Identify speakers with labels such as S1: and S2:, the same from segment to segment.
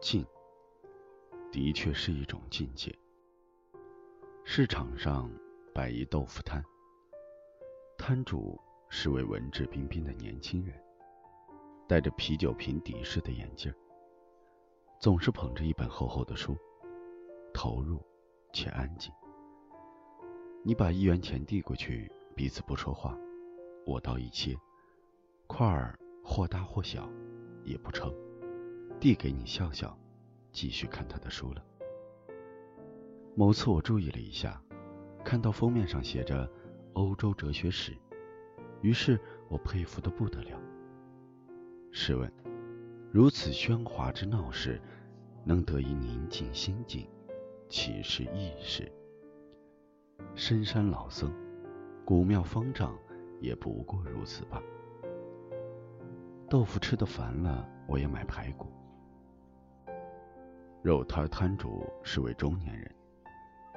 S1: 静，的确是一种境界。市场上摆一豆腐摊，摊主是位文质彬彬的年轻人，戴着啤酒瓶底式的眼镜，总是捧着一本厚厚的书，投入且安静。你把一元钱递过去，彼此不说话，我刀一切，块儿或大或小，也不称。递给你笑笑，继续看他的书了。某次我注意了一下，看到封面上写着“欧洲哲学史”，于是我佩服的不得了。试问，如此喧哗之闹市，能得以宁静心境，岂是易事？深山老僧，古庙方丈，也不过如此吧。豆腐吃的烦了，我也买排骨。肉摊摊主是位中年人，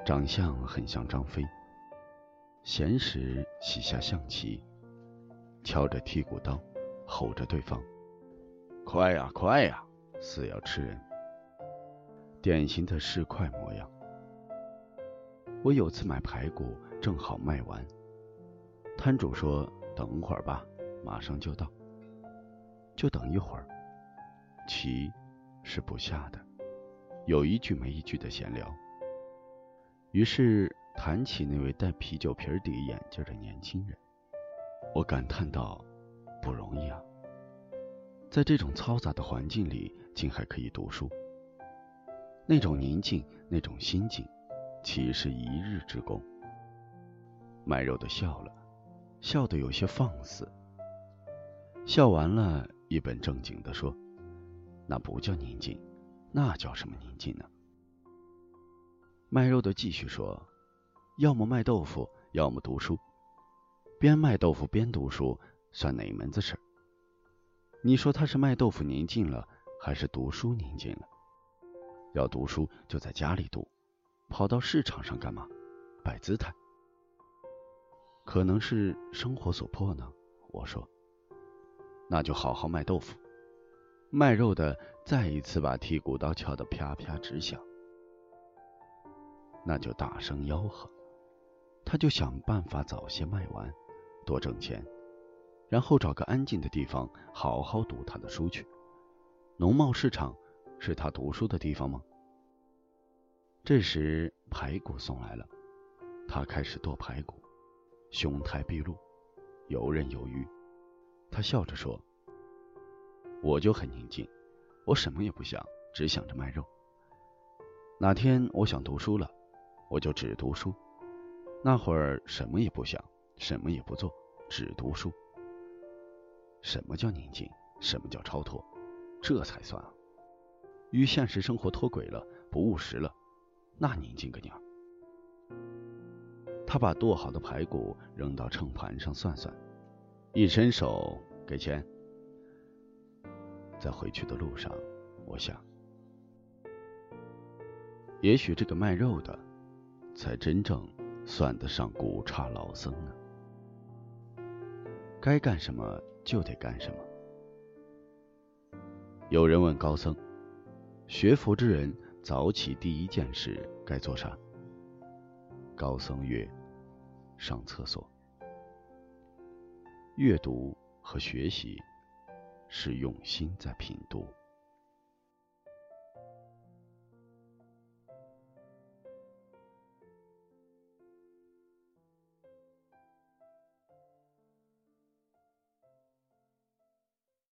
S1: 长相很像张飞。闲时喜下象棋，敲着剔骨刀，吼着对方：“快呀，快呀，似要吃人。”典型的市侩模样。我有次买排骨，正好卖完，摊主说：“等会儿吧，马上就到。”就等一会儿，棋是不下的。有一句没一句的闲聊，于是谈起那位戴啤酒瓶底眼镜的年轻人，我感叹道：“不容易啊，在这种嘈杂的环境里，竟还可以读书。那种宁静，那种心境，岂是一日之功？”卖肉的笑了，笑得有些放肆。笑完了，一本正经的说：“那不叫宁静。”那叫什么宁静呢？卖肉的继续说：“要么卖豆腐，要么读书。边卖豆腐边读书，算哪门子事儿？你说他是卖豆腐宁静了，还是读书宁静了？要读书就在家里读，跑到市场上干嘛？摆姿态？可能是生活所迫呢。”我说：“那就好好卖豆腐。”卖肉的再一次把剔骨刀敲得啪啪直响，那就大声吆喝，他就想办法早些卖完，多挣钱，然后找个安静的地方好好读他的书去。农贸市场是他读书的地方吗？这时排骨送来了，他开始剁排骨，胸态毕露，游刃有余。他笑着说。我就很宁静，我什么也不想，只想着卖肉。哪天我想读书了，我就只读书。那会儿什么也不想，什么也不做，只读书。什么叫宁静？什么叫超脱？这才算啊！与现实生活脱轨了，不务实了，那宁静个鸟！他把剁好的排骨扔到秤盘上算算，一伸手给钱。在回去的路上，我想，也许这个卖肉的，才真正算得上古刹老僧呢。该干什么就得干什么。有人问高僧：“学佛之人早起第一件事该做啥？”高僧曰：“上厕所。”阅读和学习。是用心在品读。